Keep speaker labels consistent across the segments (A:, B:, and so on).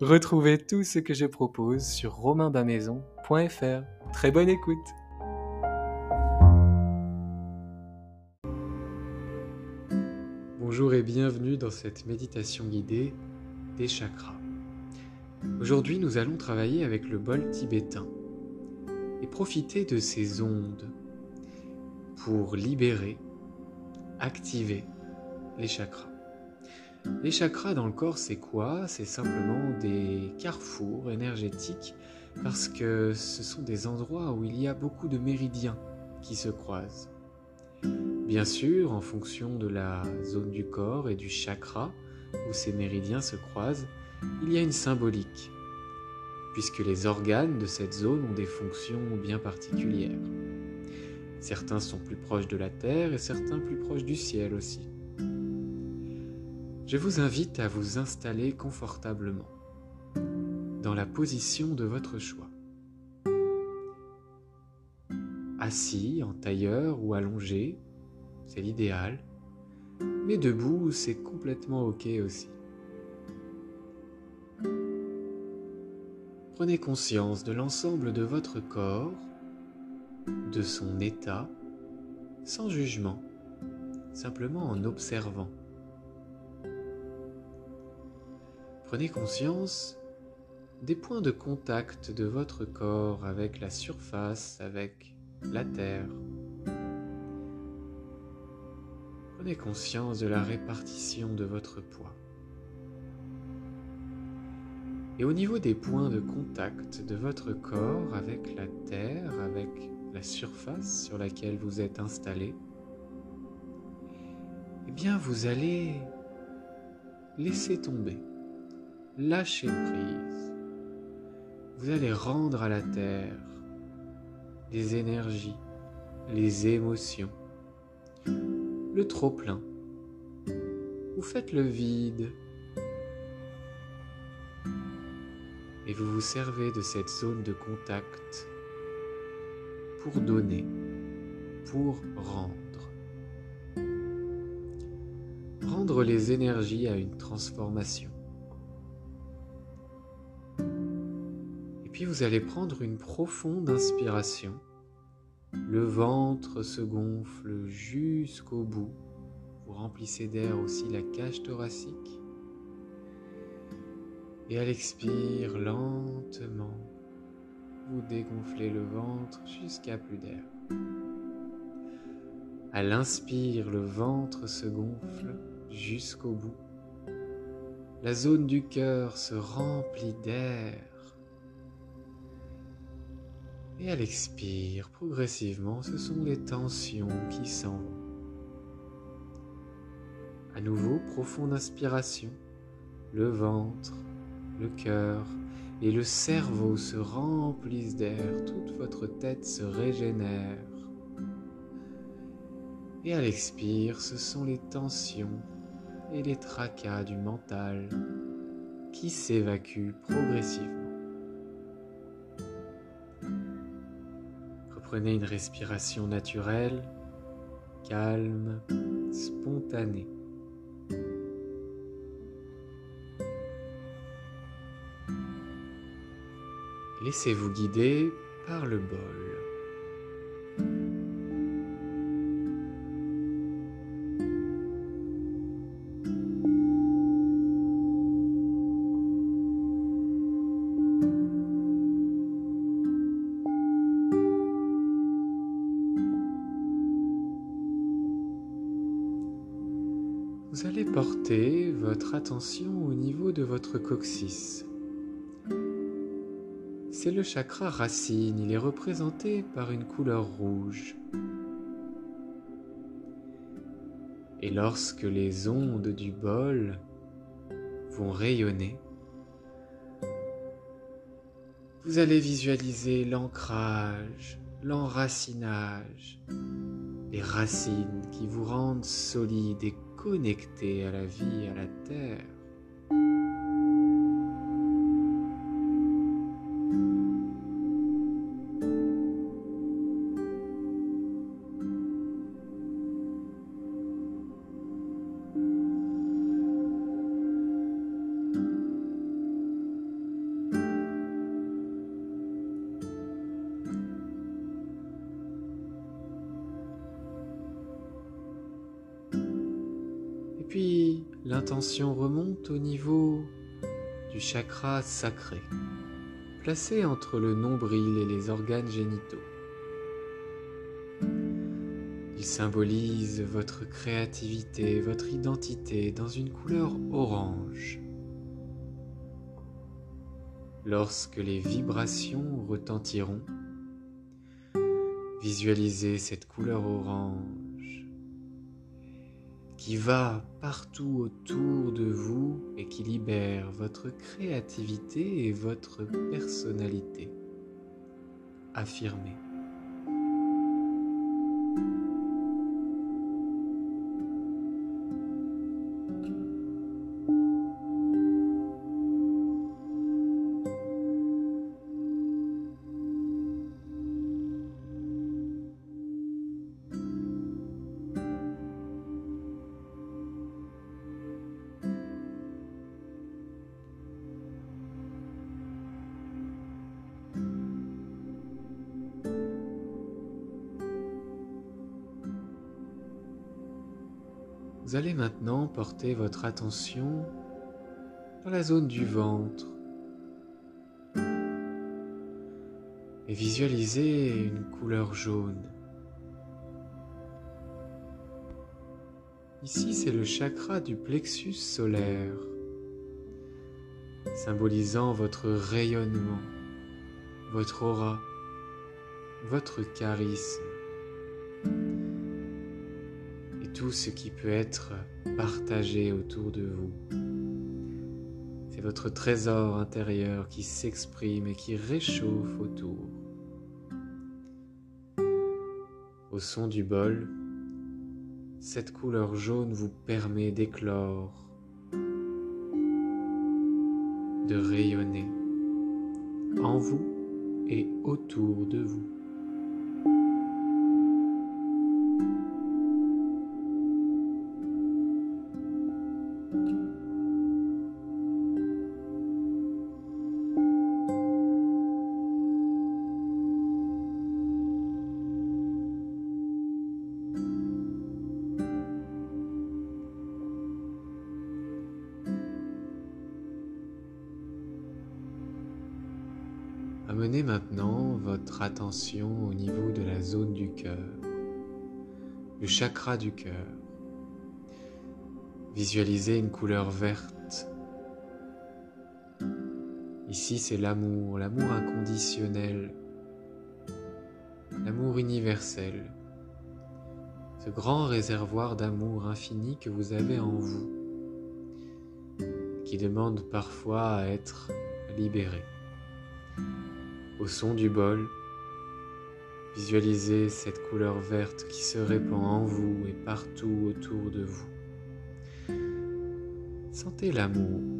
A: Retrouvez tout ce que je propose sur romainbamaison.fr. Très bonne écoute Bonjour et bienvenue dans cette méditation guidée des chakras. Aujourd'hui nous allons travailler avec le bol tibétain et profiter de ces ondes pour libérer, activer les chakras. Les chakras dans le corps, c'est quoi? C'est simplement des carrefours énergétiques parce que ce sont des endroits où il y a beaucoup de méridiens qui se croisent. Bien sûr, en fonction de la zone du corps et du chakra où ces méridiens se croisent, il y a une symbolique, puisque les organes de cette zone ont des fonctions bien particulières. Certains sont plus proches de la Terre et certains plus proches du ciel aussi je vous invite à vous installer confortablement dans la position de votre choix. Assis, en tailleur ou allongé, c'est l'idéal, mais debout, c'est complètement OK aussi. Prenez conscience de l'ensemble de votre corps, de son état, sans jugement, simplement en observant. Prenez conscience des points de contact de votre corps avec la surface, avec la terre. Prenez conscience de la répartition de votre poids. Et au niveau des points de contact de votre corps avec la terre, avec la surface sur laquelle vous êtes installé, eh bien vous allez laisser tomber lâchez prise. Vous allez rendre à la terre les énergies, les émotions, le trop-plein. Vous faites le vide et vous vous servez de cette zone de contact pour donner, pour rendre. Rendre les énergies à une transformation. Puis vous allez prendre une profonde inspiration. Le ventre se gonfle jusqu'au bout. Vous remplissez d'air aussi la cage thoracique. Et à l'expire, lentement, vous dégonflez le ventre jusqu'à plus d'air. À l'inspire, le ventre se gonfle jusqu'au bout. La zone du cœur se remplit d'air. Et à l'expire, progressivement, ce sont les tensions qui s'en vont. À nouveau, profonde inspiration, le ventre, le cœur et le cerveau se remplissent d'air, toute votre tête se régénère. Et à l'expire, ce sont les tensions et les tracas du mental qui s'évacuent progressivement. Prenez une respiration naturelle, calme, spontanée. Laissez-vous guider par le bol. Vous allez porter votre attention au niveau de votre coccyx. C'est le chakra racine, il est représenté par une couleur rouge. Et lorsque les ondes du bol vont rayonner, vous allez visualiser l'ancrage, l'enracinage, les racines qui vous rendent solide et connecté à la vie, à la terre. Remonte au niveau du chakra sacré, placé entre le nombril et les organes génitaux. Il symbolise votre créativité, votre identité dans une couleur orange. Lorsque les vibrations retentiront, visualisez cette couleur orange qui va partout autour de vous et qui libère votre créativité et votre personnalité. Affirmez. Vous allez maintenant porter votre attention dans la zone du ventre et visualiser une couleur jaune. Ici, c'est le chakra du plexus solaire, symbolisant votre rayonnement, votre aura, votre charisme tout ce qui peut être partagé autour de vous. C'est votre trésor intérieur qui s'exprime et qui réchauffe autour. Au son du bol, cette couleur jaune vous permet d'éclore, de rayonner en vous et autour de vous. Amenez maintenant votre attention au niveau de la zone du cœur, le chakra du cœur. Visualisez une couleur verte. Ici, c'est l'amour, l'amour inconditionnel, l'amour universel, ce grand réservoir d'amour infini que vous avez en vous, qui demande parfois à être libéré. Au son du bol, visualisez cette couleur verte qui se répand en vous et partout autour de vous. Sentez l'amour.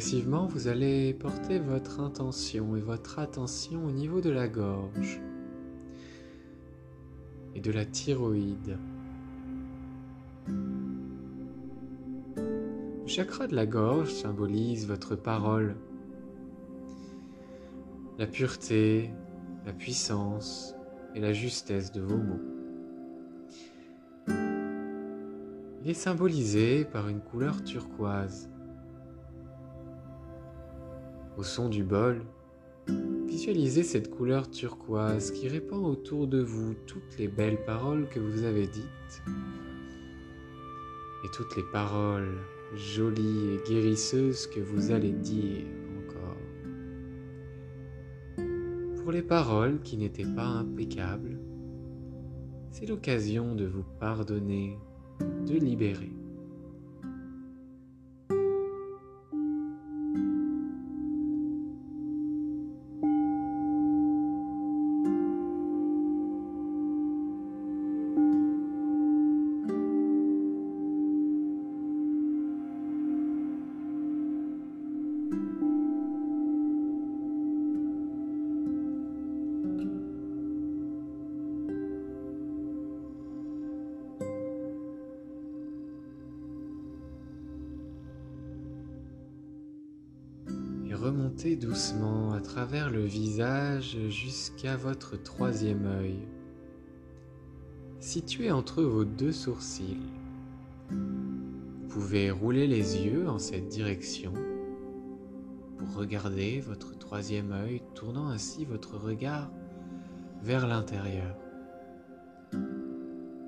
A: Progressivement, vous allez porter votre intention et votre attention au niveau de la gorge et de la thyroïde. Le chakra de la gorge symbolise votre parole, la pureté, la puissance et la justesse de vos mots. Il est symbolisé par une couleur turquoise. Au son du bol, visualisez cette couleur turquoise qui répand autour de vous toutes les belles paroles que vous avez dites et toutes les paroles jolies et guérisseuses que vous allez dire encore. Pour les paroles qui n'étaient pas impeccables, c'est l'occasion de vous pardonner, de libérer. Doucement à travers le visage jusqu'à votre troisième œil, situé entre vos deux sourcils. Vous pouvez rouler les yeux en cette direction pour regarder votre troisième œil, tournant ainsi votre regard vers l'intérieur.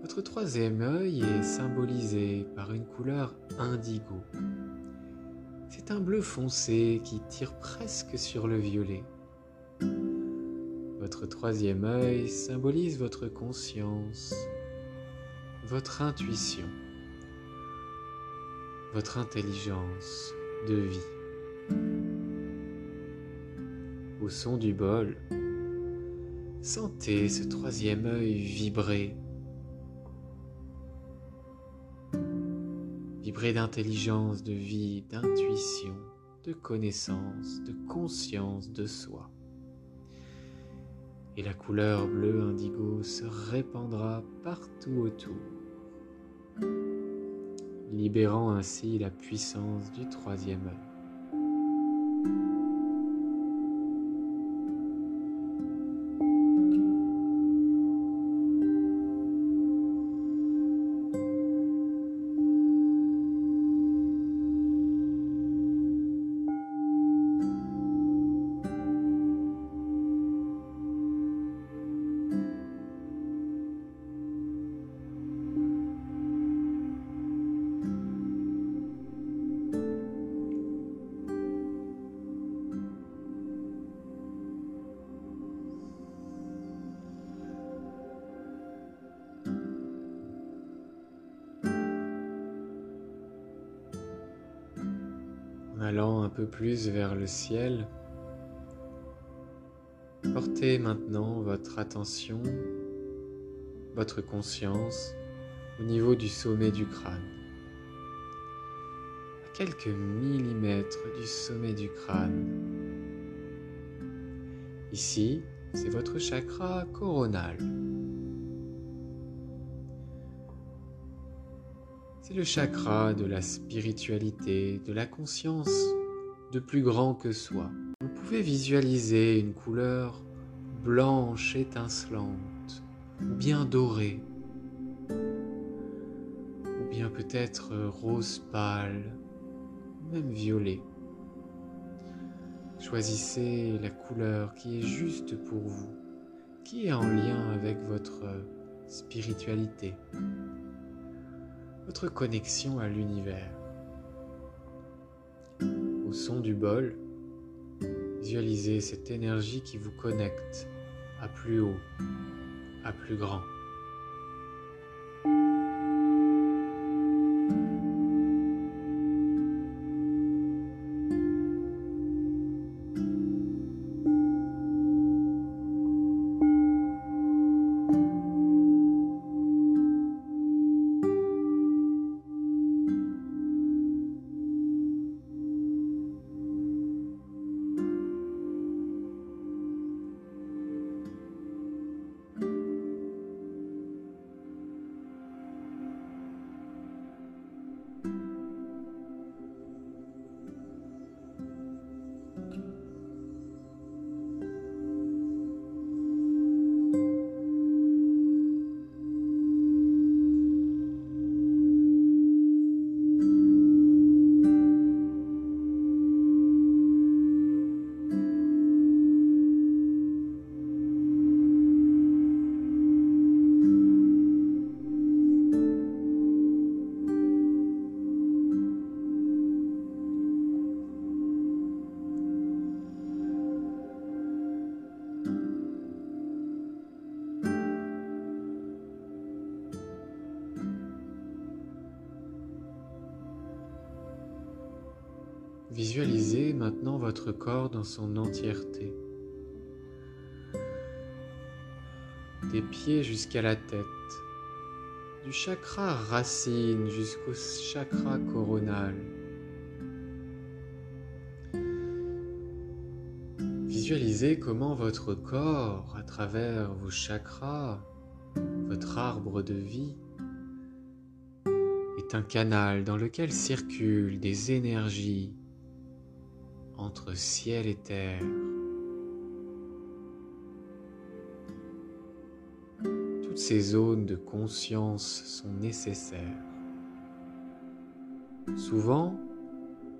A: Votre troisième œil est symbolisé par une couleur indigo. C'est un bleu foncé qui tire presque sur le violet. Votre troisième œil symbolise votre conscience, votre intuition, votre intelligence de vie. Au son du bol, sentez ce troisième œil vibrer d'intelligence, de vie, d'intuition, de connaissance, de conscience de soi. Et la couleur bleu indigo se répandra partout autour, libérant ainsi la puissance du troisième œil. Allant un peu plus vers le ciel, portez maintenant votre attention, votre conscience au niveau du sommet du crâne. À quelques millimètres du sommet du crâne. Ici, c'est votre chakra coronal. C'est le chakra de la spiritualité, de la conscience de plus grand que soi. Vous pouvez visualiser une couleur blanche étincelante, ou bien dorée, ou bien peut-être rose pâle, même violet. Choisissez la couleur qui est juste pour vous, qui est en lien avec votre spiritualité votre connexion à l'univers. Au son du bol, visualisez cette énergie qui vous connecte à plus haut, à plus grand. Visualisez maintenant votre corps dans son entièreté. Des pieds jusqu'à la tête, du chakra racine jusqu'au chakra coronal. Visualisez comment votre corps, à travers vos chakras, votre arbre de vie, est un canal dans lequel circulent des énergies entre ciel et terre. Toutes ces zones de conscience sont nécessaires. Souvent,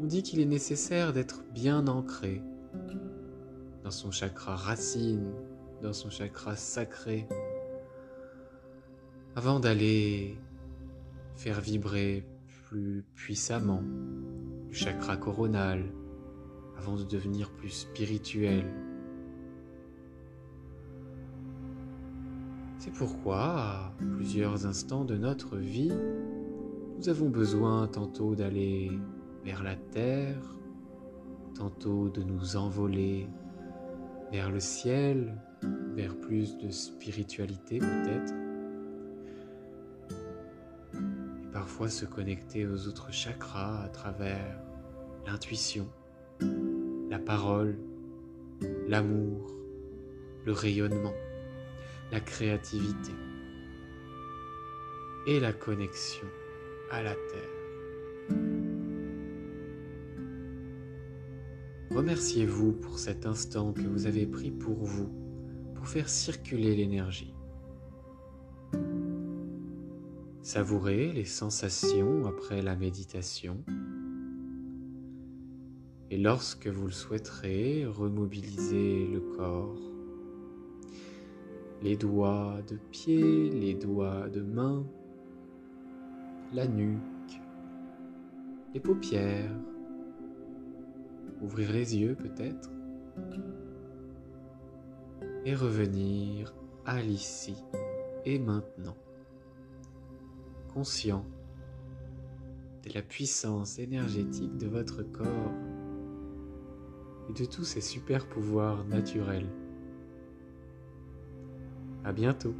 A: on dit qu'il est nécessaire d'être bien ancré dans son chakra racine, dans son chakra sacré, avant d'aller faire vibrer plus puissamment le chakra coronal, avant de devenir plus spirituel. C'est pourquoi, à plusieurs instants de notre vie, nous avons besoin tantôt d'aller vers la terre, tantôt de nous envoler vers le ciel, vers plus de spiritualité peut-être, et parfois se connecter aux autres chakras à travers l'intuition la parole, l'amour, le rayonnement, la créativité et la connexion à la Terre. Remerciez-vous pour cet instant que vous avez pris pour vous, pour faire circuler l'énergie. Savourez les sensations après la méditation lorsque vous le souhaiterez, remobilisez le corps, les doigts de pied, les doigts de main, la nuque, les paupières, ouvrir les yeux peut-être, et revenir à l'ici et maintenant, conscient de la puissance énergétique de votre corps et de tous ces super pouvoirs naturels. À bientôt.